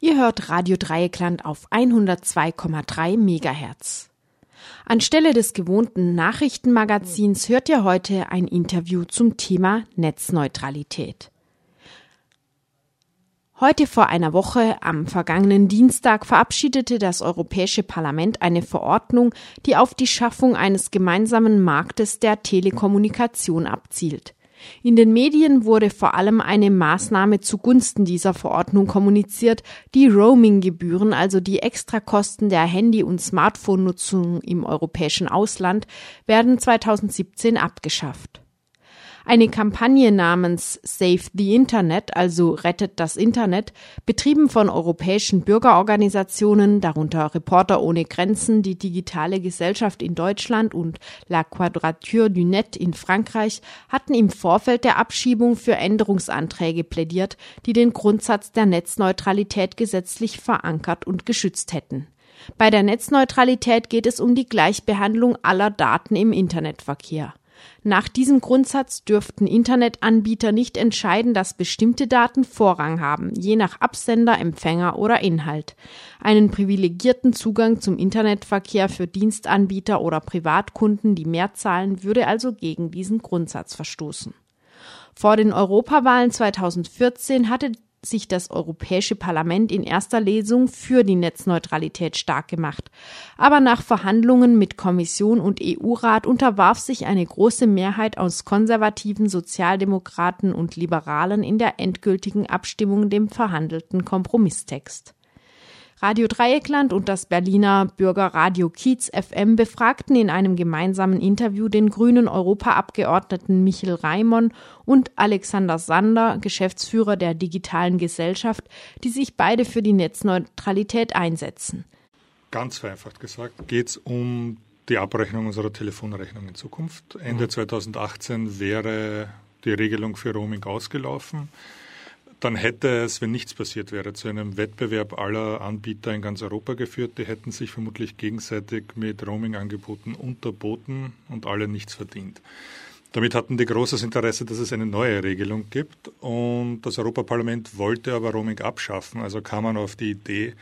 Ihr hört Radio Dreieckland auf 102,3 Megahertz. Anstelle des gewohnten Nachrichtenmagazins hört ihr heute ein Interview zum Thema Netzneutralität. Heute vor einer Woche, am vergangenen Dienstag, verabschiedete das Europäische Parlament eine Verordnung, die auf die Schaffung eines gemeinsamen Marktes der Telekommunikation abzielt. In den Medien wurde vor allem eine Maßnahme zugunsten dieser Verordnung kommuniziert. Die Roaming-Gebühren, also die Extrakosten der Handy- und Smartphone-Nutzung im europäischen Ausland, werden 2017 abgeschafft. Eine Kampagne namens Save the Internet, also Rettet das Internet, betrieben von europäischen Bürgerorganisationen, darunter Reporter ohne Grenzen, die digitale Gesellschaft in Deutschland und La Quadrature du Net in Frankreich, hatten im Vorfeld der Abschiebung für Änderungsanträge plädiert, die den Grundsatz der Netzneutralität gesetzlich verankert und geschützt hätten. Bei der Netzneutralität geht es um die Gleichbehandlung aller Daten im Internetverkehr. Nach diesem Grundsatz dürften Internetanbieter nicht entscheiden, dass bestimmte Daten Vorrang haben, je nach Absender, Empfänger oder Inhalt. Einen privilegierten Zugang zum Internetverkehr für Dienstanbieter oder Privatkunden, die mehr zahlen, würde also gegen diesen Grundsatz verstoßen. Vor den Europawahlen 2014 hatte sich das Europäische Parlament in erster Lesung für die Netzneutralität stark gemacht. Aber nach Verhandlungen mit Kommission und EU-Rat unterwarf sich eine große Mehrheit aus konservativen Sozialdemokraten und Liberalen in der endgültigen Abstimmung dem verhandelten Kompromisstext. Radio Dreieckland und das Berliner Bürgerradio Kiez FM befragten in einem gemeinsamen Interview den grünen Europaabgeordneten Michel Raimon und Alexander Sander, Geschäftsführer der Digitalen Gesellschaft, die sich beide für die Netzneutralität einsetzen. Ganz vereinfacht gesagt geht es um die Abrechnung unserer Telefonrechnung in Zukunft. Ende 2018 mhm. wäre die Regelung für Roaming ausgelaufen dann hätte es, wenn nichts passiert wäre, zu einem Wettbewerb aller Anbieter in ganz Europa geführt. Die hätten sich vermutlich gegenseitig mit Roaming-Angeboten unterboten und alle nichts verdient. Damit hatten die großes Interesse, dass es eine neue Regelung gibt. Und das Europaparlament wollte aber Roaming abschaffen. Also kam man auf die Idee,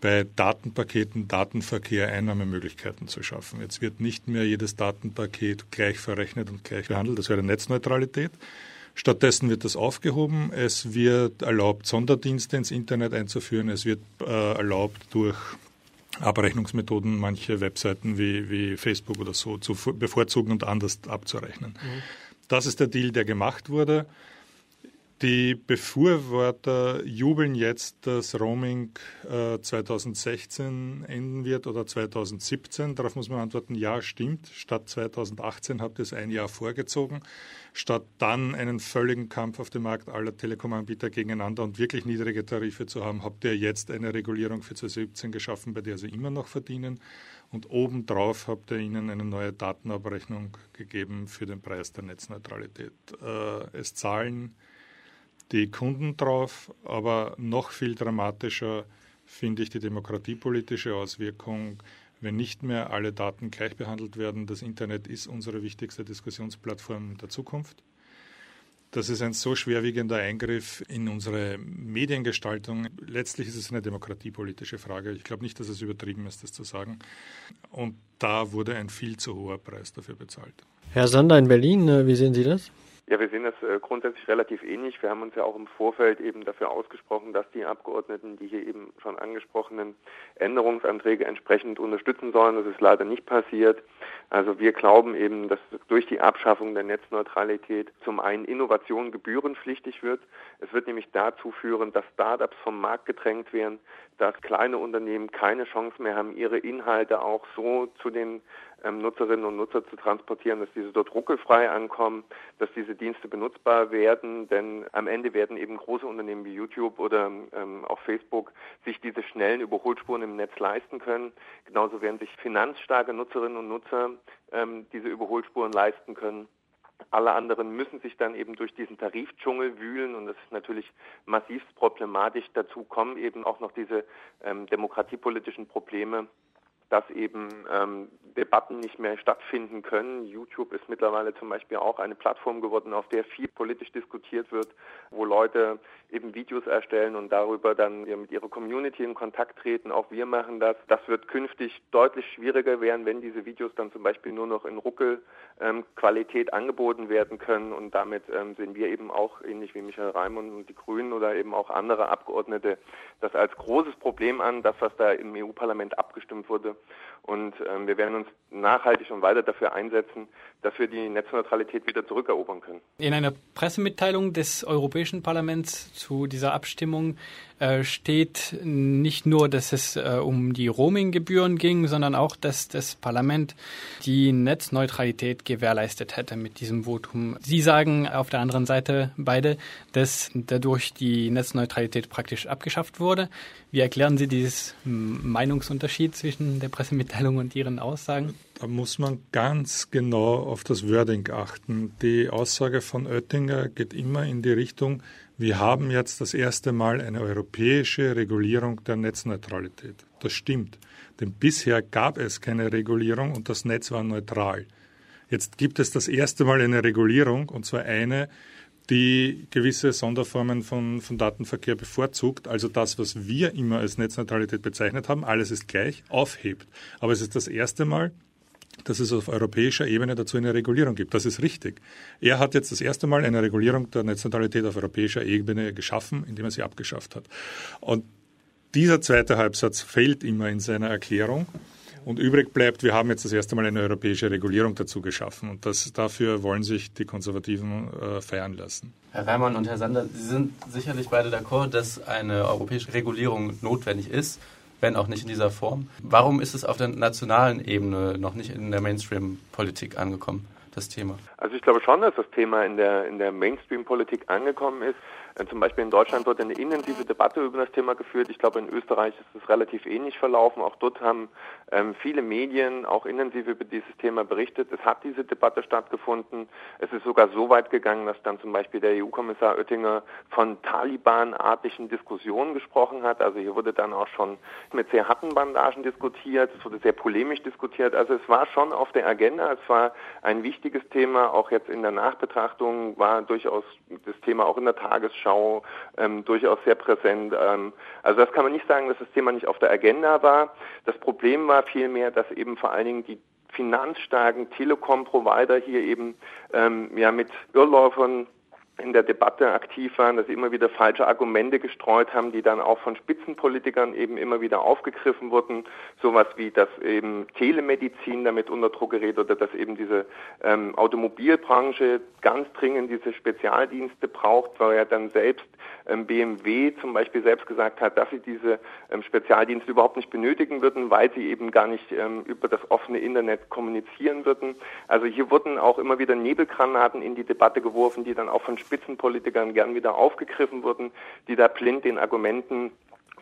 bei Datenpaketen Datenverkehr Einnahmemöglichkeiten zu schaffen. Jetzt wird nicht mehr jedes Datenpaket gleich verrechnet und gleich behandelt. Das wäre Netzneutralität. Stattdessen wird das aufgehoben. Es wird erlaubt, Sonderdienste ins Internet einzuführen. Es wird äh, erlaubt, durch Abrechnungsmethoden manche Webseiten wie, wie Facebook oder so zu bevorzugen und anders abzurechnen. Mhm. Das ist der Deal, der gemacht wurde. Die Befürworter jubeln jetzt, dass Roaming äh, 2016 enden wird oder 2017. Darauf muss man antworten, ja, stimmt. Statt 2018 habt ihr es ein Jahr vorgezogen statt dann einen völligen Kampf auf dem Markt aller Telekom-Anbieter gegeneinander und wirklich niedrige Tarife zu haben, habt ihr jetzt eine Regulierung für 2017 geschaffen, bei der sie immer noch verdienen. Und obendrauf habt ihr ihnen eine neue Datenabrechnung gegeben für den Preis der Netzneutralität. Äh, es zahlen die Kunden drauf, aber noch viel dramatischer finde ich die demokratiepolitische Auswirkung wenn nicht mehr alle Daten gleich behandelt werden. Das Internet ist unsere wichtigste Diskussionsplattform der Zukunft. Das ist ein so schwerwiegender Eingriff in unsere Mediengestaltung. Letztlich ist es eine demokratiepolitische Frage. Ich glaube nicht, dass es übertrieben ist, das zu sagen. Und da wurde ein viel zu hoher Preis dafür bezahlt. Herr Sander in Berlin, äh, wie sehen Sie das? Ja, wir sehen das äh, grundsätzlich relativ ähnlich. Wir haben uns ja auch im Vorfeld eben dafür ausgesprochen, dass die Abgeordneten die hier eben schon angesprochenen Änderungsanträge entsprechend unterstützen sollen. Das ist leider nicht passiert. Also wir glauben eben, dass durch die Abschaffung der Netzneutralität zum einen Innovation gebührenpflichtig wird. Es wird nämlich dazu führen, dass Startups vom Markt gedrängt werden, dass kleine Unternehmen keine Chance mehr haben, ihre Inhalte auch so zu den ähm, Nutzerinnen und Nutzer zu transportieren, dass diese dort ruckelfrei ankommen, dass diese Dienste benutzbar werden, denn am Ende werden eben große Unternehmen wie YouTube oder ähm, auch Facebook sich diese schnellen Überholspuren im Netz leisten können. Genauso werden sich finanzstarke Nutzerinnen und Nutzer ähm, diese Überholspuren leisten können. Alle anderen müssen sich dann eben durch diesen Tarifdschungel wühlen und das ist natürlich massivst problematisch. Dazu kommen eben auch noch diese ähm, demokratiepolitischen Probleme, dass eben ähm, Debatten nicht mehr stattfinden können. YouTube ist mittlerweile zum Beispiel auch eine Plattform geworden, auf der viel politisch diskutiert wird, wo Leute eben Videos erstellen und darüber dann mit ihrer Community in Kontakt treten. Auch wir machen das. Das wird künftig deutlich schwieriger werden, wenn diese Videos dann zum Beispiel nur noch in Ruckelqualität ähm, angeboten werden können. Und damit ähm, sehen wir eben auch, ähnlich wie Michael Raimund und die Grünen oder eben auch andere Abgeordnete, das als großes Problem an, das, was da im EU-Parlament abgestimmt wurde. Und ähm, wir werden uns nachhaltig und weiter dafür einsetzen, dass wir die Netzneutralität wieder zurückerobern können. In einer Pressemitteilung des Europäischen Parlaments zu dieser Abstimmung äh, steht nicht nur, dass es äh, um die Roaminggebühren ging, sondern auch, dass das Parlament die Netzneutralität gewährleistet hätte mit diesem Votum. Sie sagen auf der anderen Seite beide, dass dadurch die Netzneutralität praktisch abgeschafft wurde. Wie erklären Sie dieses Meinungsunterschied zwischen der Pressemitteilung und Ihren Aussagen? Da muss man ganz genau auf das Wording achten. Die Aussage von Oettinger geht immer in die Richtung, wir haben jetzt das erste Mal eine europäische Regulierung der Netzneutralität. Das stimmt, denn bisher gab es keine Regulierung und das Netz war neutral. Jetzt gibt es das erste Mal eine Regulierung, und zwar eine, die gewisse Sonderformen von, von Datenverkehr bevorzugt, also das, was wir immer als Netzneutralität bezeichnet haben, alles ist gleich, aufhebt. Aber es ist das erste Mal, dass es auf europäischer Ebene dazu eine Regulierung gibt. Das ist richtig. Er hat jetzt das erste Mal eine Regulierung der Netzneutralität auf europäischer Ebene geschaffen, indem er sie abgeschafft hat. Und dieser zweite Halbsatz fehlt immer in seiner Erklärung. Und übrig bleibt, wir haben jetzt das erste Mal eine europäische Regulierung dazu geschaffen. Und das, dafür wollen sich die Konservativen äh, feiern lassen. Herr Reimann und Herr Sander, Sie sind sicherlich beide d'accord, dass eine europäische Regulierung notwendig ist wenn auch nicht in dieser Form. Warum ist es auf der nationalen Ebene noch nicht in der Mainstream-Politik angekommen, das Thema? Also ich glaube schon, dass das Thema in der, in der Mainstream-Politik angekommen ist. Zum Beispiel in Deutschland wird eine intensive Debatte über das Thema geführt. Ich glaube, in Österreich ist es relativ ähnlich verlaufen. Auch dort haben ähm, viele Medien auch intensiv über dieses Thema berichtet. Es hat diese Debatte stattgefunden. Es ist sogar so weit gegangen, dass dann zum Beispiel der EU-Kommissar Oettinger von Taliban-artigen Diskussionen gesprochen hat. Also hier wurde dann auch schon mit sehr harten Bandagen diskutiert. Es wurde sehr polemisch diskutiert. Also es war schon auf der Agenda. Es war ein wichtiges Thema. Auch jetzt in der Nachbetrachtung war durchaus das Thema auch in der Tagesschau Tagesschau ähm, durchaus sehr präsent. Ähm, also das kann man nicht sagen, dass das Thema nicht auf der Agenda war. Das Problem war vielmehr, dass eben vor allen Dingen die finanzstarken Telekom-Provider hier eben ähm, ja mit Irrläufern in der Debatte aktiv waren, dass sie immer wieder falsche Argumente gestreut haben, die dann auch von Spitzenpolitikern eben immer wieder aufgegriffen wurden. Sowas wie, dass eben Telemedizin damit unter Druck gerät oder dass eben diese ähm, Automobilbranche ganz dringend diese Spezialdienste braucht, weil ja dann selbst ähm, BMW zum Beispiel selbst gesagt hat, dass sie diese ähm, Spezialdienste überhaupt nicht benötigen würden, weil sie eben gar nicht ähm, über das offene Internet kommunizieren würden. Also hier wurden auch immer wieder Nebelgranaten in die Debatte geworfen, die dann auch von Spitzenpolitikern gern wieder aufgegriffen wurden, die da blind den Argumenten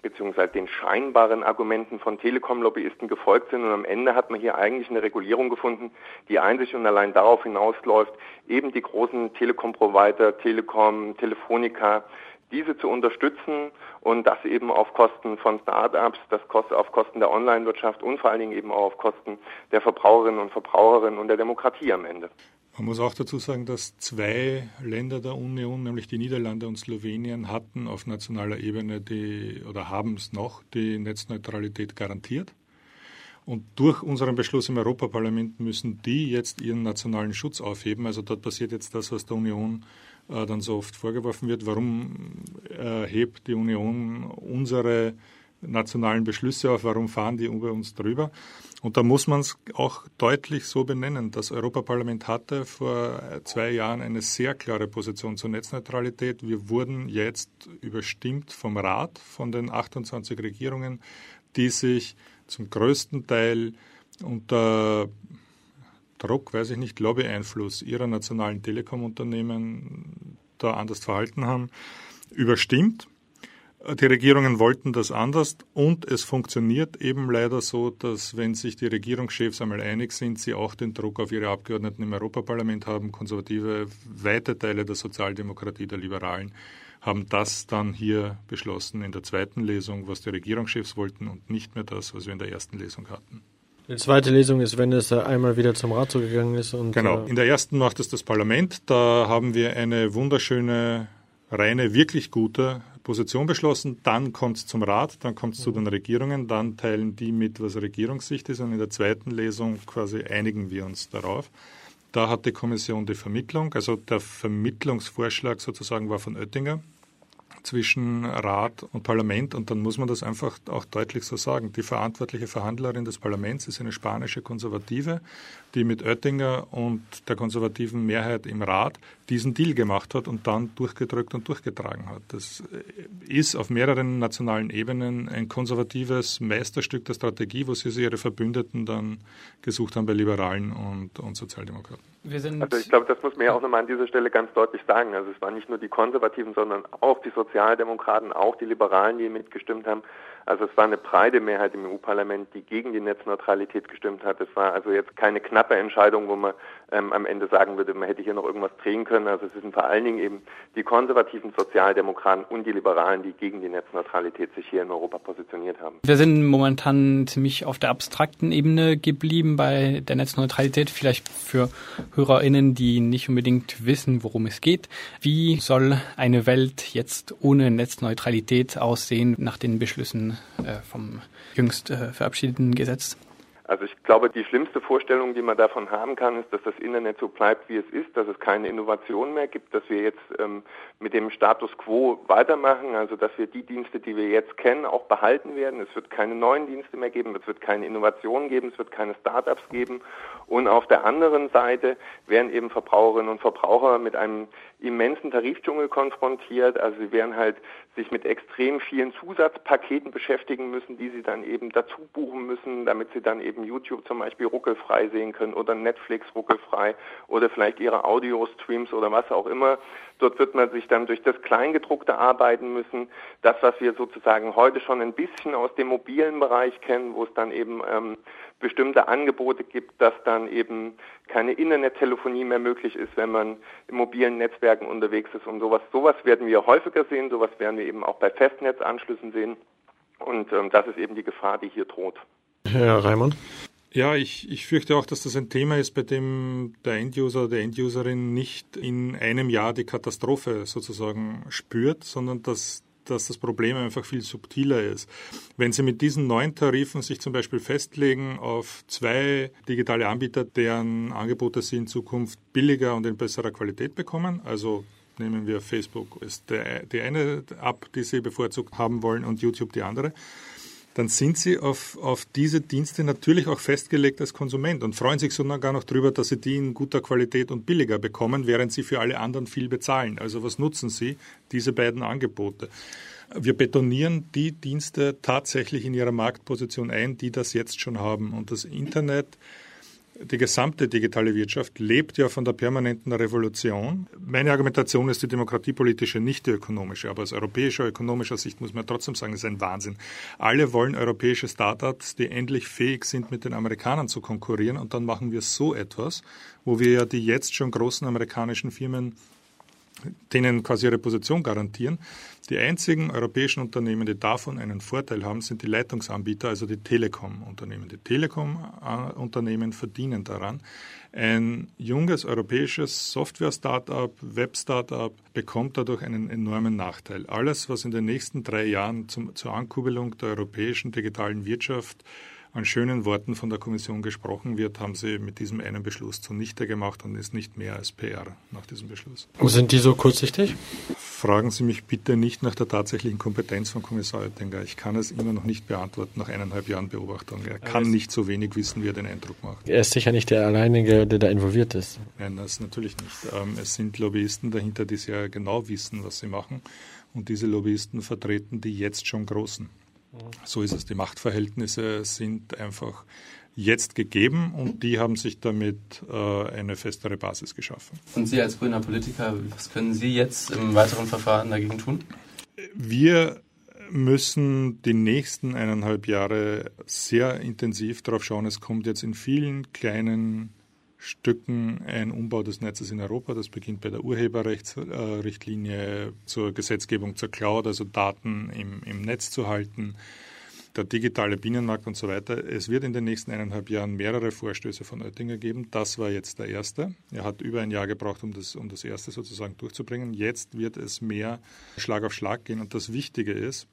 beziehungsweise den scheinbaren Argumenten von Telekom-Lobbyisten gefolgt sind. Und am Ende hat man hier eigentlich eine Regulierung gefunden, die einzig und allein darauf hinausläuft, eben die großen Telekom-Provider, Telekom, Telefonica, diese zu unterstützen und das eben auf Kosten von Start-ups, das auf Kosten der Online-Wirtschaft und vor allen Dingen eben auch auf Kosten der Verbraucherinnen und Verbraucherinnen und der Demokratie am Ende. Man muss auch dazu sagen, dass zwei Länder der Union, nämlich die Niederlande und Slowenien, hatten auf nationaler Ebene die oder haben es noch die Netzneutralität garantiert. Und durch unseren Beschluss im Europaparlament müssen die jetzt ihren nationalen Schutz aufheben. Also dort passiert jetzt das, was der Union äh, dann so oft vorgeworfen wird. Warum äh, hebt die Union unsere nationalen Beschlüsse auf, warum fahren die über uns drüber. Und da muss man es auch deutlich so benennen. Das Europaparlament hatte vor zwei Jahren eine sehr klare Position zur Netzneutralität. Wir wurden jetzt überstimmt vom Rat, von den 28 Regierungen, die sich zum größten Teil unter Druck, weiß ich nicht, Lobbyeinfluss ihrer nationalen Telekom-Unternehmen da anders verhalten haben, überstimmt. Die Regierungen wollten das anders und es funktioniert eben leider so, dass wenn sich die Regierungschefs einmal einig sind, sie auch den Druck auf ihre Abgeordneten im Europaparlament haben. Konservative, weite Teile der Sozialdemokratie, der Liberalen haben das dann hier beschlossen in der zweiten Lesung, was die Regierungschefs wollten und nicht mehr das, was wir in der ersten Lesung hatten. Die zweite Lesung ist, wenn es einmal wieder zum Rat zugegangen ist. Und, genau. In der ersten macht es das Parlament. Da haben wir eine wunderschöne, reine, wirklich gute Position beschlossen. Dann kommt es zum Rat, dann kommt es zu den Regierungen, dann teilen die mit, was Regierungssicht ist. Und in der zweiten Lesung quasi einigen wir uns darauf. Da hat die Kommission die Vermittlung, also der Vermittlungsvorschlag sozusagen war von Oettinger zwischen Rat und Parlament und dann muss man das einfach auch deutlich so sagen. Die verantwortliche Verhandlerin des Parlaments ist eine spanische Konservative, die mit Oettinger und der konservativen Mehrheit im Rat diesen Deal gemacht hat und dann durchgedrückt und durchgetragen hat. Das ist auf mehreren nationalen Ebenen ein konservatives Meisterstück der Strategie, wo sie ihre Verbündeten dann gesucht haben bei Liberalen und, und Sozialdemokraten also ich glaube, das muss man ja auch nochmal an dieser Stelle ganz deutlich sagen. Also es waren nicht nur die Konservativen, sondern auch die Sozialdemokraten, auch die Liberalen, die mitgestimmt haben. Also es war eine breite Mehrheit im EU-Parlament, die gegen die Netzneutralität gestimmt hat. Es war also jetzt keine knappe Entscheidung, wo man ähm, am Ende sagen würde, man hätte hier noch irgendwas drehen können. Also es sind vor allen Dingen eben die konservativen Sozialdemokraten und die Liberalen, die gegen die Netzneutralität sich hier in Europa positioniert haben. Wir sind momentan ziemlich auf der abstrakten Ebene geblieben bei der Netzneutralität. Vielleicht für HörerInnen, die nicht unbedingt wissen, worum es geht. Wie soll eine Welt jetzt ohne Netzneutralität aussehen nach den Beschlüssen äh, vom jüngst äh, verabschiedeten Gesetz? Also ich glaube, die schlimmste Vorstellung, die man davon haben kann, ist, dass das Internet so bleibt, wie es ist, dass es keine Innovation mehr gibt, dass wir jetzt ähm, mit dem Status quo weitermachen, also dass wir die Dienste, die wir jetzt kennen, auch behalten werden. Es wird keine neuen Dienste mehr geben, es wird keine Innovationen geben, es wird keine Startups geben. Und auf der anderen Seite werden eben Verbraucherinnen und Verbraucher mit einem immensen Tarifdschungel konfrontiert. Also sie werden halt sich mit extrem vielen Zusatzpaketen beschäftigen müssen, die sie dann eben dazu buchen müssen, damit sie dann eben YouTube zum Beispiel ruckelfrei sehen können oder Netflix ruckelfrei oder vielleicht ihre Audio-Streams oder was auch immer. Dort wird man sich dann durch das Kleingedruckte arbeiten müssen. Das, was wir sozusagen heute schon ein bisschen aus dem mobilen Bereich kennen, wo es dann eben ähm, bestimmte Angebote gibt, dass dann eben keine Internettelefonie mehr möglich ist, wenn man in mobilen Netzwerken unterwegs ist und sowas. Sowas werden wir häufiger sehen, sowas werden wir eben auch bei Festnetzanschlüssen sehen. Und ähm, das ist eben die Gefahr, die hier droht. Herr Raimund? Ja, ich, ich fürchte auch, dass das ein Thema ist, bei dem der Enduser, der Enduserin nicht in einem Jahr die Katastrophe sozusagen spürt, sondern dass dass das Problem einfach viel subtiler ist. Wenn Sie mit diesen neuen Tarifen sich zum Beispiel festlegen auf zwei digitale Anbieter, deren Angebote Sie in Zukunft billiger und in besserer Qualität bekommen, also nehmen wir Facebook ist die eine App, die Sie bevorzugt haben wollen und YouTube die andere, dann sind sie auf, auf diese Dienste natürlich auch festgelegt als Konsument und freuen sich sogar noch darüber, dass sie die in guter Qualität und billiger bekommen, während sie für alle anderen viel bezahlen. Also was nutzen sie? Diese beiden Angebote. Wir betonieren die Dienste tatsächlich in ihrer Marktposition ein, die das jetzt schon haben. Und das Internet die gesamte digitale Wirtschaft lebt ja von der permanenten Revolution. Meine Argumentation ist die demokratiepolitische, nicht die ökonomische. Aber aus europäischer, ökonomischer Sicht muss man trotzdem sagen, es ist ein Wahnsinn. Alle wollen europäische Startups, die endlich fähig sind, mit den Amerikanern zu konkurrieren. Und dann machen wir so etwas, wo wir ja die jetzt schon großen amerikanischen Firmen denen quasi ihre Position garantieren. Die einzigen europäischen Unternehmen, die davon einen Vorteil haben, sind die Leitungsanbieter, also die Telekom-Unternehmen. Die Telekom-Unternehmen verdienen daran. Ein junges europäisches Software-Startup, Web-Startup bekommt dadurch einen enormen Nachteil. Alles, was in den nächsten drei Jahren zum, zur Ankurbelung der europäischen digitalen Wirtschaft an schönen Worten von der Kommission gesprochen wird, haben sie mit diesem einen Beschluss zunichte gemacht und ist nicht mehr als PR nach diesem Beschluss. Sind die so kurzsichtig? Fragen Sie mich bitte nicht nach der tatsächlichen Kompetenz von Kommissar Oettinger. Ich kann es immer noch nicht beantworten nach eineinhalb Jahren Beobachtung. Er kann nicht so wenig wissen, wie er den Eindruck macht. Er ist sicher nicht der Alleinige, der da involviert ist. Nein, das natürlich nicht. Ähm, es sind Lobbyisten dahinter, die sehr genau wissen, was sie machen. Und diese Lobbyisten vertreten die jetzt schon Großen. So ist es. Die Machtverhältnisse sind einfach jetzt gegeben und die haben sich damit äh, eine festere Basis geschaffen. Und Sie als grüner Politiker, was können Sie jetzt im weiteren Verfahren dagegen tun? Wir müssen die nächsten eineinhalb Jahre sehr intensiv darauf schauen. Es kommt jetzt in vielen kleinen Stücken ein Umbau des Netzes in Europa. Das beginnt bei der Urheberrechtsrichtlinie zur Gesetzgebung zur Cloud, also Daten im, im Netz zu halten. der digitale Binnenmarkt und so weiter. Es wird in den nächsten eineinhalb Jahren mehrere Vorstöße von Oettinger geben. Das war jetzt der erste. Er hat über ein Jahr gebraucht, um das, um das erste sozusagen durchzubringen. Jetzt wird es mehr Schlag auf Schlag gehen. Und das Wichtige ist,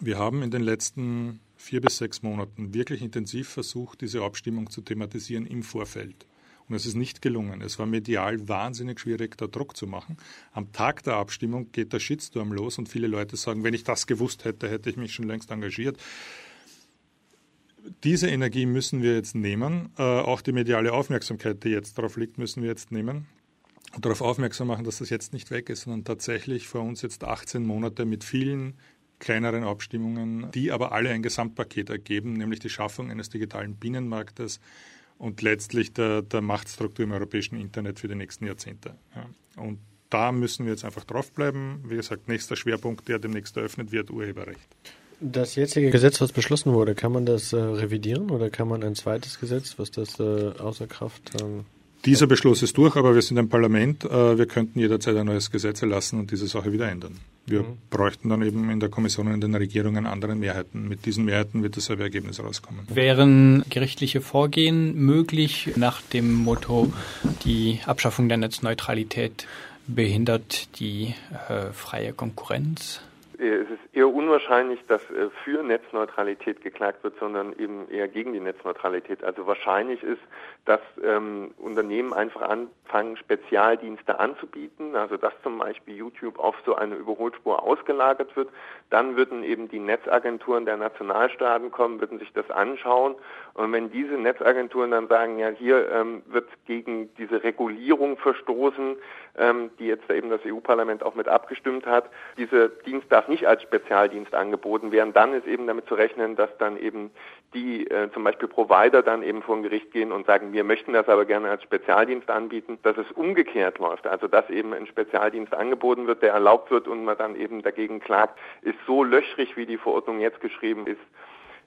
wir haben in den letzten vier bis sechs Monaten wirklich intensiv versucht, diese Abstimmung zu thematisieren im Vorfeld. Und es ist nicht gelungen. Es war medial wahnsinnig schwierig, da Druck zu machen. Am Tag der Abstimmung geht der Shitstorm los und viele Leute sagen, wenn ich das gewusst hätte, hätte ich mich schon längst engagiert. Diese Energie müssen wir jetzt nehmen. Äh, auch die mediale Aufmerksamkeit, die jetzt darauf liegt, müssen wir jetzt nehmen und darauf aufmerksam machen, dass das jetzt nicht weg ist, sondern tatsächlich vor uns jetzt 18 Monate mit vielen kleineren Abstimmungen, die aber alle ein Gesamtpaket ergeben, nämlich die Schaffung eines digitalen Binnenmarktes, und letztlich der, der Machtstruktur im europäischen Internet für die nächsten Jahrzehnte. Ja. Und da müssen wir jetzt einfach draufbleiben. Wie gesagt, nächster Schwerpunkt, der demnächst eröffnet wird, Urheberrecht. Das jetzige Gesetz, was beschlossen wurde, kann man das äh, revidieren oder kann man ein zweites Gesetz, was das äh, außer Kraft ähm dieser Beschluss ist durch, aber wir sind ein Parlament. Äh, wir könnten jederzeit ein neues Gesetz erlassen und diese Sache wieder ändern. Wir mhm. bräuchten dann eben in der Kommission und in den Regierungen andere Mehrheiten. Mit diesen Mehrheiten wird dasselbe Ergebnis rauskommen. Wären gerichtliche Vorgehen möglich nach dem Motto, die Abschaffung der Netzneutralität behindert die äh, freie Konkurrenz? Es ist eher unwahrscheinlich, dass äh, für Netzneutralität geklagt wird, sondern eben eher gegen die Netzneutralität. Also wahrscheinlich ist, dass ähm, Unternehmen einfach anfangen, Spezialdienste anzubieten, also dass zum Beispiel YouTube auf so eine Überholspur ausgelagert wird. Dann würden eben die Netzagenturen der Nationalstaaten kommen, würden sich das anschauen. Und wenn diese Netzagenturen dann sagen, ja, hier ähm, wird gegen diese Regulierung verstoßen, ähm, die jetzt eben das EU-Parlament auch mit abgestimmt hat, dieser Dienst darf nicht als Spezialdienst angeboten werden, dann ist eben damit zu rechnen, dass dann eben die äh, zum Beispiel Provider dann eben vor ein Gericht gehen und sagen, wir möchten das aber gerne als Spezialdienst anbieten, dass es umgekehrt läuft. Also dass eben ein Spezialdienst angeboten wird, der erlaubt wird und man dann eben dagegen klagt, ist so löchrig, wie die Verordnung jetzt geschrieben ist,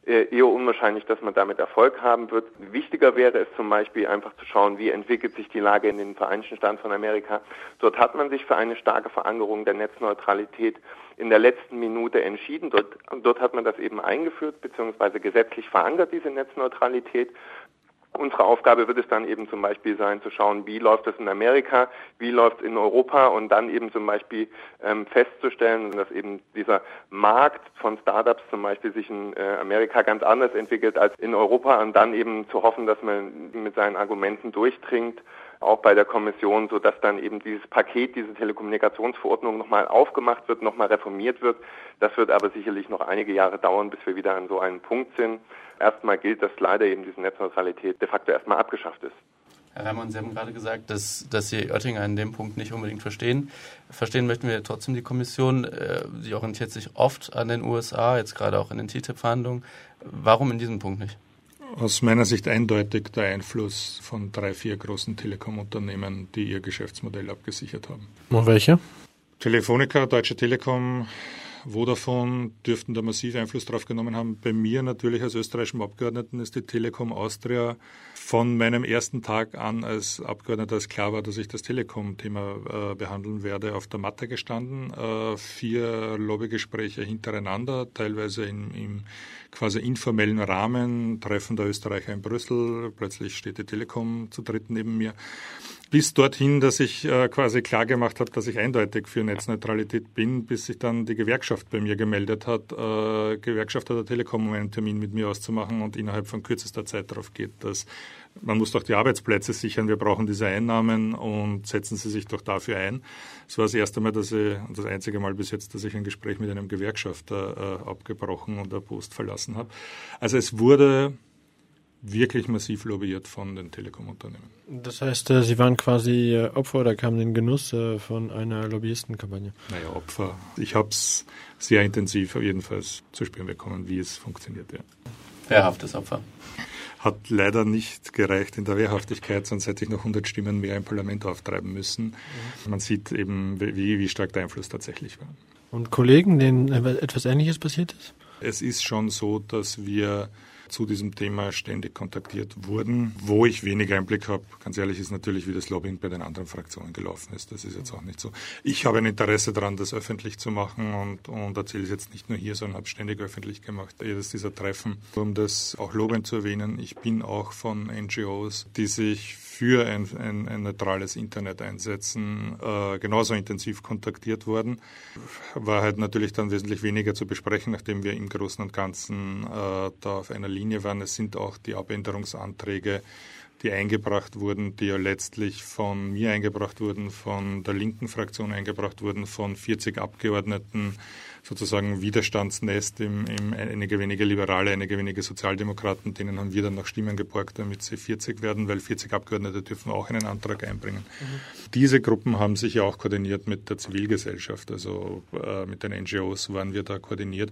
eher unwahrscheinlich, dass man damit Erfolg haben wird. Wichtiger wäre es zum Beispiel einfach zu schauen, wie entwickelt sich die Lage in den Vereinigten Staaten von Amerika. Dort hat man sich für eine starke Verankerung der Netzneutralität in der letzten Minute entschieden. Dort, dort hat man das eben eingeführt bzw. gesetzlich verankert, diese Netzneutralität. Unsere Aufgabe wird es dann eben zum Beispiel sein, zu schauen, wie läuft es in Amerika, wie läuft es in Europa und dann eben zum Beispiel ähm, festzustellen, dass eben dieser Markt von Startups zum Beispiel sich in äh, Amerika ganz anders entwickelt als in Europa und dann eben zu hoffen, dass man mit seinen Argumenten durchdringt auch bei der Kommission, sodass dann eben dieses Paket, diese Telekommunikationsverordnung nochmal aufgemacht wird, nochmal reformiert wird. Das wird aber sicherlich noch einige Jahre dauern, bis wir wieder an so einem Punkt sind. Erstmal gilt, dass leider eben diese Netzneutralität de facto erstmal abgeschafft ist. Herr Reimann, Sie haben gerade gesagt, dass, dass Sie Oettinger in dem Punkt nicht unbedingt verstehen. Verstehen möchten wir trotzdem die Kommission. Äh, sie orientiert sich oft an den USA, jetzt gerade auch in den TTIP-Verhandlungen. Warum in diesem Punkt nicht? Aus meiner Sicht eindeutig der Einfluss von drei, vier großen Telekom-Unternehmen, die ihr Geschäftsmodell abgesichert haben. Und welche? Telefonica, Deutsche Telekom, Vodafone dürften da massiv Einfluss drauf genommen haben. Bei mir natürlich als österreichischem Abgeordneten ist die Telekom Austria von meinem ersten Tag an als Abgeordneter, als klar war, dass ich das Telekom-Thema äh, behandeln werde, auf der Matte gestanden. Äh, vier Lobbygespräche hintereinander, teilweise in, im quasi informellen Rahmen, Treffen der Österreicher in Brüssel, plötzlich steht die Telekom zu dritt neben mir bis dorthin, dass ich äh, quasi klar gemacht habe, dass ich eindeutig für Netzneutralität bin, bis sich dann die Gewerkschaft bei mir gemeldet hat, äh, Gewerkschaft der Telekom, um einen Termin mit mir auszumachen und innerhalb von kürzester Zeit darauf geht, dass man muss doch die Arbeitsplätze sichern, wir brauchen diese Einnahmen und setzen Sie sich doch dafür ein. Es war das erste Mal, dass ich, und das einzige Mal bis jetzt, dass ich ein Gespräch mit einem Gewerkschafter äh, abgebrochen und der Post verlassen habe. Also es wurde wirklich massiv lobbyiert von den Telekom-Unternehmen. Das heißt, äh, Sie waren quasi äh, Opfer oder kamen in den Genuss äh, von einer Lobbyistenkampagne? Naja, Opfer. Ich habe es sehr intensiv jedenfalls zu spüren bekommen, wie es funktioniert. Ja. Wehrhaftes Opfer. Hat leider nicht gereicht in der Wehrhaftigkeit, sonst hätte ich noch 100 Stimmen mehr im Parlament auftreiben müssen. Mhm. Man sieht eben, wie, wie stark der Einfluss tatsächlich war. Und Kollegen, denen etwas Ähnliches passiert ist? Es ist schon so, dass wir zu diesem Thema ständig kontaktiert wurden. Wo ich weniger Einblick habe, ganz ehrlich, ist natürlich, wie das Lobbying bei den anderen Fraktionen gelaufen ist. Das ist jetzt auch nicht so. Ich habe ein Interesse daran, das öffentlich zu machen und, und erzähle es jetzt nicht nur hier, sondern habe ständig öffentlich gemacht, jedes dieser Treffen. Um das auch lobend zu erwähnen, ich bin auch von NGOs, die sich für ein, ein, ein neutrales Internet einsetzen, äh, genauso intensiv kontaktiert worden. War halt natürlich dann wesentlich weniger zu besprechen, nachdem wir im Großen und Ganzen äh, da auf einer Linie waren. Es sind auch die Abänderungsanträge die eingebracht wurden, die ja letztlich von mir eingebracht wurden, von der linken Fraktion eingebracht wurden, von 40 Abgeordneten, sozusagen Widerstandsnest, im, im, einige wenige Liberale, einige wenige Sozialdemokraten, denen haben wir dann noch Stimmen geborgt, damit sie 40 werden, weil 40 Abgeordnete dürfen auch einen Antrag einbringen. Mhm. Diese Gruppen haben sich ja auch koordiniert mit der Zivilgesellschaft, also äh, mit den NGOs waren wir da koordiniert.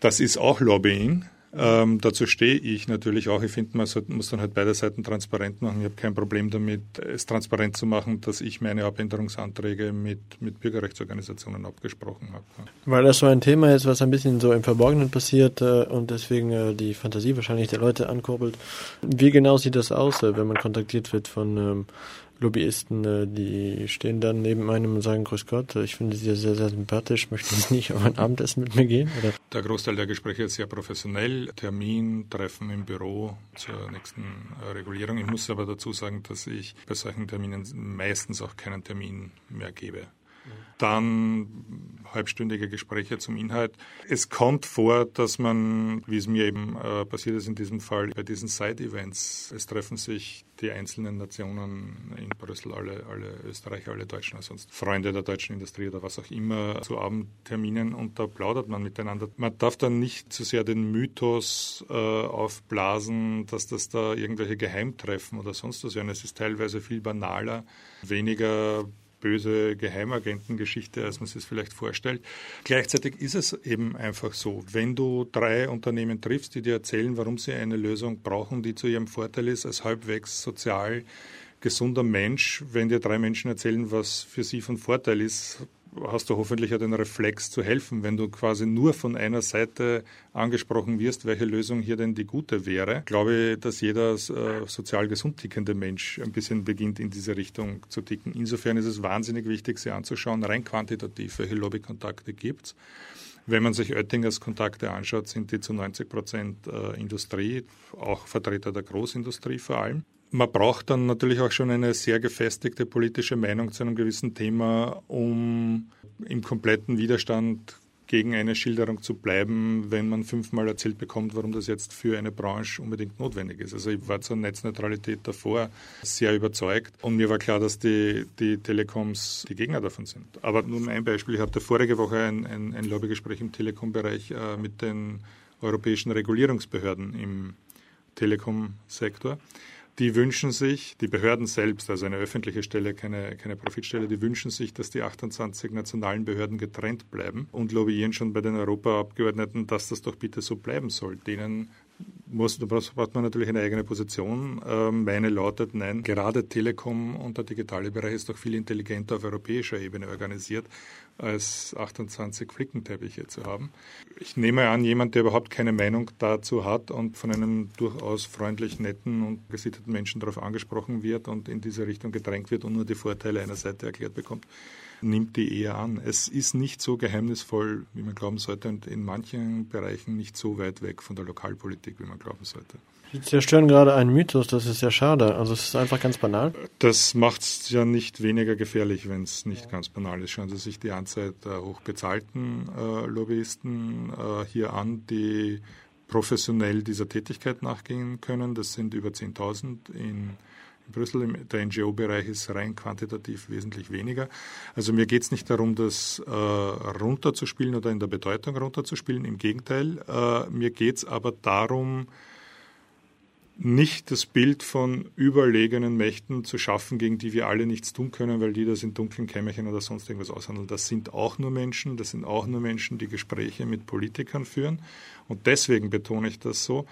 Das ist auch Lobbying. Ähm, dazu stehe ich natürlich auch. Ich finde, man muss dann halt beide Seiten transparent machen. Ich habe kein Problem damit, es transparent zu machen, dass ich meine Abänderungsanträge mit, mit Bürgerrechtsorganisationen abgesprochen habe. Weil das so ein Thema ist, was ein bisschen so im Verborgenen passiert äh, und deswegen äh, die Fantasie wahrscheinlich der Leute ankurbelt. Wie genau sieht das aus, äh, wenn man kontaktiert wird von ähm, Lobbyisten, äh, die stehen dann neben einem und sagen, Grüß Gott, ich finde Sie sehr, sehr sympathisch, möchten Sie nicht auf ein Abendessen mit mir gehen? Oder? Der Großteil der Gespräche ist sehr professionell. Termin, Treffen im Büro zur nächsten äh, Regulierung. Ich muss aber dazu sagen, dass ich bei solchen Terminen meistens auch keinen Termin mehr gebe dann halbstündige Gespräche zum Inhalt. Es kommt vor, dass man, wie es mir eben äh, passiert ist in diesem Fall, bei diesen Side-Events, es treffen sich die einzelnen Nationen in Brüssel, alle, alle Österreicher, alle Deutschen, also sonst Freunde der deutschen Industrie oder was auch immer, zu Abendterminen und da plaudert man miteinander. Man darf dann nicht zu sehr den Mythos äh, aufblasen, dass das da irgendwelche Geheimtreffen oder sonst was wären. Es ist teilweise viel banaler, weniger böse Geheimagentengeschichte, als man sich es vielleicht vorstellt. Gleichzeitig ist es eben einfach so, wenn du drei Unternehmen triffst, die dir erzählen, warum sie eine Lösung brauchen, die zu ihrem Vorteil ist, als halbwegs sozial gesunder Mensch, wenn dir drei Menschen erzählen, was für sie von Vorteil ist, hast du hoffentlich ja den Reflex zu helfen, wenn du quasi nur von einer Seite angesprochen wirst, welche Lösung hier denn die gute wäre. Ich glaube, dass jeder äh, sozial gesund tickende Mensch ein bisschen beginnt, in diese Richtung zu ticken. Insofern ist es wahnsinnig wichtig, sich anzuschauen, rein quantitativ, welche Lobbykontakte gibt es. Wenn man sich Oettingers Kontakte anschaut, sind die zu 90 Prozent äh, Industrie, auch Vertreter der Großindustrie vor allem man braucht dann natürlich auch schon eine sehr gefestigte politische Meinung zu einem gewissen Thema, um im kompletten Widerstand gegen eine Schilderung zu bleiben, wenn man fünfmal erzählt bekommt, warum das jetzt für eine Branche unbedingt notwendig ist. Also ich war zur Netzneutralität davor sehr überzeugt und mir war klar, dass die, die Telekoms die Gegner davon sind. Aber nur ein Beispiel. Ich hatte vorige Woche ein, ein, ein Lobbygespräch im Telekom-Bereich äh, mit den europäischen Regulierungsbehörden im Telekom-Sektor die wünschen sich, die Behörden selbst, also eine öffentliche Stelle, keine, keine Profitstelle, die wünschen sich, dass die 28 nationalen Behörden getrennt bleiben und lobbyieren schon bei den Europaabgeordneten, dass das doch bitte so bleiben soll. Denen muss, da braucht man natürlich eine eigene Position. Ähm, meine lautet, nein, gerade Telekom und der digitale Bereich ist doch viel intelligenter auf europäischer Ebene organisiert, als 28 Flickenteppiche zu haben. Ich nehme an, jemand, der überhaupt keine Meinung dazu hat und von einem durchaus freundlich netten und gesitteten Menschen darauf angesprochen wird und in diese Richtung gedrängt wird und nur die Vorteile einer Seite erklärt bekommt, nimmt die eher an. Es ist nicht so geheimnisvoll, wie man glauben sollte und in manchen Bereichen nicht so weit weg von der Lokalpolitik, wie man glauben sollte. Sie zerstören gerade einen Mythos, das ist sehr schade. Also es ist einfach ganz banal. Das macht es ja nicht weniger gefährlich, wenn es nicht ganz banal ist. Schauen Sie sich die Anzahl der hochbezahlten äh, Lobbyisten äh, hier an, die professionell dieser Tätigkeit nachgehen können. Das sind über 10.000 in Brüssel. Der NGO-Bereich ist rein quantitativ wesentlich weniger. Also mir geht es nicht darum, das äh, runterzuspielen oder in der Bedeutung runterzuspielen. Im Gegenteil, äh, mir geht es aber darum, nicht das Bild von überlegenen Mächten zu schaffen, gegen die wir alle nichts tun können, weil die das in dunklen Kämmerchen oder sonst irgendwas aushandeln. Das sind auch nur Menschen, das sind auch nur Menschen, die Gespräche mit Politikern führen. Und deswegen betone ich das so.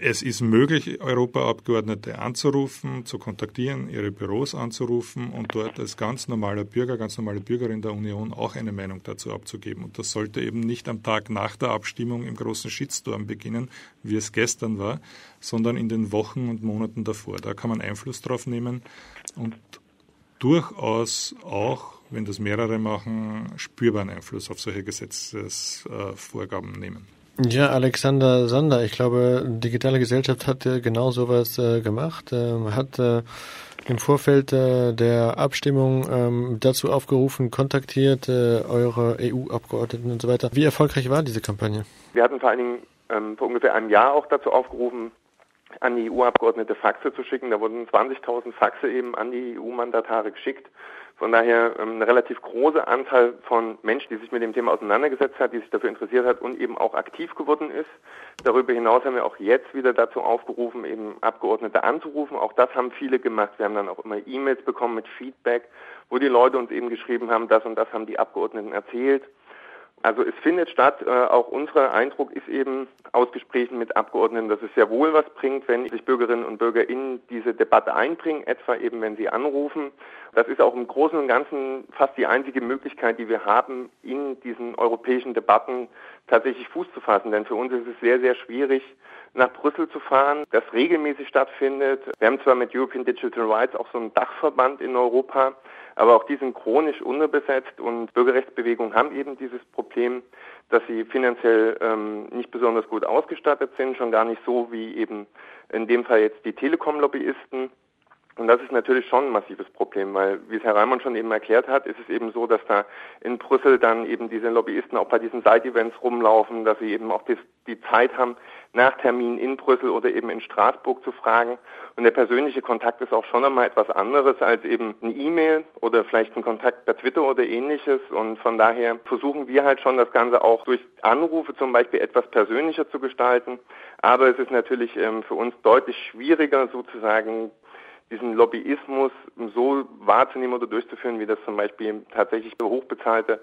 Es ist möglich, Europaabgeordnete anzurufen, zu kontaktieren, ihre Büros anzurufen und dort als ganz normaler Bürger, ganz normale Bürgerin der Union auch eine Meinung dazu abzugeben. Und das sollte eben nicht am Tag nach der Abstimmung im großen Shitstorm beginnen, wie es gestern war, sondern in den Wochen und Monaten davor. Da kann man Einfluss drauf nehmen und durchaus auch, wenn das mehrere machen, spürbaren Einfluss auf solche Gesetzesvorgaben nehmen. Ja, Alexander Sander, ich glaube, digitale Gesellschaft hat äh, genau sowas äh, gemacht, äh, hat äh, im Vorfeld äh, der Abstimmung ähm, dazu aufgerufen, kontaktiert äh, eure EU-Abgeordneten und so weiter. Wie erfolgreich war diese Kampagne? Wir hatten vor allen Dingen ähm, vor ungefähr einem Jahr auch dazu aufgerufen, an die EU-Abgeordnete Faxe zu schicken. Da wurden 20.000 Faxe eben an die EU-Mandatare geschickt. Von daher ähm, eine relativ große Anzahl von Menschen, die sich mit dem Thema auseinandergesetzt hat, die sich dafür interessiert hat und eben auch aktiv geworden ist. Darüber hinaus haben wir auch jetzt wieder dazu aufgerufen, eben Abgeordnete anzurufen. Auch das haben viele gemacht. Wir haben dann auch immer E-Mails bekommen mit Feedback, wo die Leute uns eben geschrieben haben, das und das haben die Abgeordneten erzählt. Also es findet statt. Äh, auch unser Eindruck ist eben aus Gesprächen mit Abgeordneten, dass es sehr wohl was bringt, wenn sich Bürgerinnen und Bürger in diese Debatte einbringen, etwa eben wenn sie anrufen. Das ist auch im Großen und Ganzen fast die einzige Möglichkeit, die wir haben, in diesen europäischen Debatten tatsächlich Fuß zu fassen. Denn für uns ist es sehr, sehr schwierig, nach Brüssel zu fahren, das regelmäßig stattfindet. Wir haben zwar mit European Digital Rights auch so einen Dachverband in Europa, aber auch die sind chronisch unterbesetzt und Bürgerrechtsbewegungen haben eben dieses Problem, dass sie finanziell ähm, nicht besonders gut ausgestattet sind, schon gar nicht so wie eben in dem Fall jetzt die Telekom-Lobbyisten. Und das ist natürlich schon ein massives Problem, weil, wie es Herr Reimann schon eben erklärt hat, ist es eben so, dass da in Brüssel dann eben diese Lobbyisten auch bei diesen Side-Events rumlaufen, dass sie eben auch die, die Zeit haben, nach Termin in Brüssel oder eben in Straßburg zu fragen. Und der persönliche Kontakt ist auch schon einmal etwas anderes als eben eine E-Mail oder vielleicht ein Kontakt per Twitter oder ähnliches. Und von daher versuchen wir halt schon das Ganze auch durch Anrufe zum Beispiel etwas persönlicher zu gestalten. Aber es ist natürlich ähm, für uns deutlich schwieriger sozusagen diesen Lobbyismus so wahrzunehmen oder durchzuführen, wie das zum Beispiel tatsächlich hochbezahlte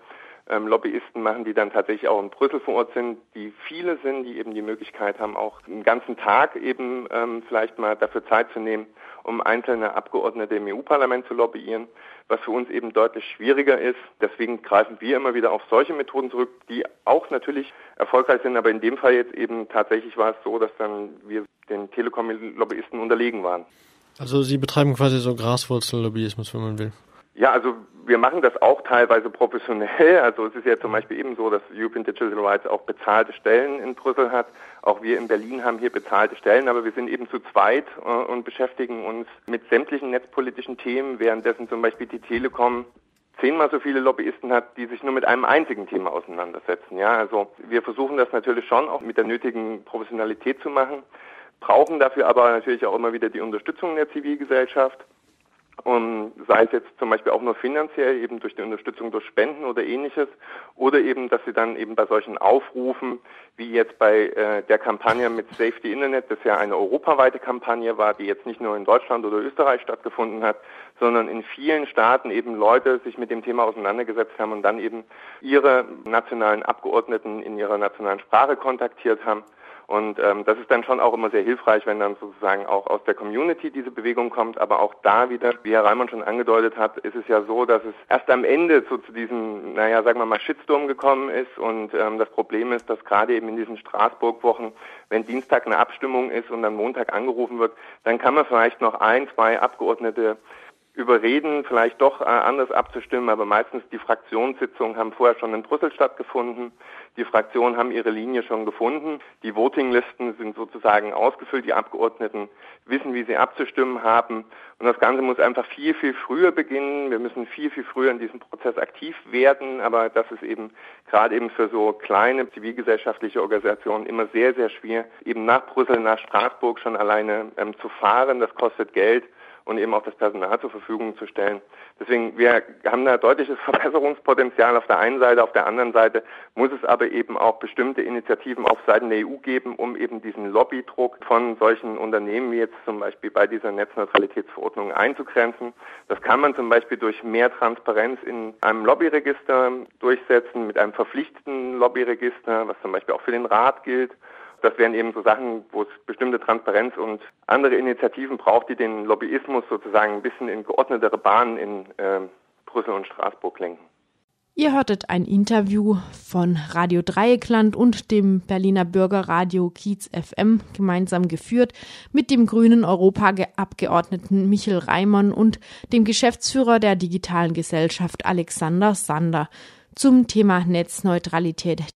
ähm, Lobbyisten machen, die dann tatsächlich auch in Brüssel vor Ort sind, die viele sind, die eben die Möglichkeit haben, auch einen ganzen Tag eben ähm, vielleicht mal dafür Zeit zu nehmen, um einzelne Abgeordnete im EU-Parlament zu lobbyieren, was für uns eben deutlich schwieriger ist. Deswegen greifen wir immer wieder auf solche Methoden zurück, die auch natürlich erfolgreich sind, aber in dem Fall jetzt eben tatsächlich war es so, dass dann wir den Telekom-Lobbyisten unterlegen waren. Also Sie betreiben quasi so Graswurzel-Lobbyismus, wenn man will. Ja, also wir machen das auch teilweise professionell. Also es ist ja zum Beispiel eben so, dass European Digital Rights auch bezahlte Stellen in Brüssel hat. Auch wir in Berlin haben hier bezahlte Stellen, aber wir sind eben zu zweit äh, und beschäftigen uns mit sämtlichen netzpolitischen Themen, währenddessen zum Beispiel die Telekom zehnmal so viele Lobbyisten hat, die sich nur mit einem einzigen Thema auseinandersetzen. Ja, also wir versuchen das natürlich schon auch mit der nötigen Professionalität zu machen, brauchen dafür aber natürlich auch immer wieder die Unterstützung der Zivilgesellschaft. Und sei es jetzt zum Beispiel auch nur finanziell, eben durch die Unterstützung durch Spenden oder ähnliches, oder eben, dass sie dann eben bei solchen Aufrufen, wie jetzt bei äh, der Kampagne mit Safety Internet, das ja eine europaweite Kampagne war, die jetzt nicht nur in Deutschland oder Österreich stattgefunden hat, sondern in vielen Staaten eben Leute sich mit dem Thema auseinandergesetzt haben und dann eben ihre nationalen Abgeordneten in ihrer nationalen Sprache kontaktiert haben und ähm, das ist dann schon auch immer sehr hilfreich, wenn dann sozusagen auch aus der Community diese Bewegung kommt. Aber auch da wieder, wie Herr Reimann schon angedeutet hat, ist es ja so, dass es erst am Ende so zu diesem, naja, sagen wir mal, Shitstorm gekommen ist. Und ähm, das Problem ist, dass gerade eben in diesen Straßburg-Wochen, wenn Dienstag eine Abstimmung ist und dann Montag angerufen wird, dann kann man vielleicht noch ein, zwei Abgeordnete überreden, vielleicht doch äh, anders abzustimmen, aber meistens die Fraktionssitzungen haben vorher schon in Brüssel stattgefunden. Die Fraktionen haben ihre Linie schon gefunden. Die Votinglisten sind sozusagen ausgefüllt. Die Abgeordneten wissen, wie sie abzustimmen haben. Und das Ganze muss einfach viel, viel früher beginnen. Wir müssen viel, viel früher in diesem Prozess aktiv werden. Aber das ist eben gerade eben für so kleine zivilgesellschaftliche Organisationen immer sehr, sehr schwer, eben nach Brüssel, nach Straßburg schon alleine ähm, zu fahren. Das kostet Geld. Und eben auch das Personal zur Verfügung zu stellen. Deswegen, wir haben da deutliches Verbesserungspotenzial auf der einen Seite, auf der anderen Seite muss es aber eben auch bestimmte Initiativen auf Seiten der EU geben, um eben diesen Lobbydruck von solchen Unternehmen wie jetzt zum Beispiel bei dieser Netzneutralitätsverordnung einzugrenzen. Das kann man zum Beispiel durch mehr Transparenz in einem Lobbyregister durchsetzen, mit einem verpflichtenden Lobbyregister, was zum Beispiel auch für den Rat gilt. Das wären eben so Sachen, wo es bestimmte Transparenz und andere Initiativen braucht, die den Lobbyismus sozusagen ein bisschen in geordnetere Bahnen in äh, Brüssel und Straßburg lenken. Ihr hörtet ein Interview von Radio Dreieckland und dem Berliner Bürgerradio Kiez FM gemeinsam geführt mit dem grünen Europaabgeordneten Michel Reimann und dem Geschäftsführer der digitalen Gesellschaft Alexander Sander zum Thema Netzneutralität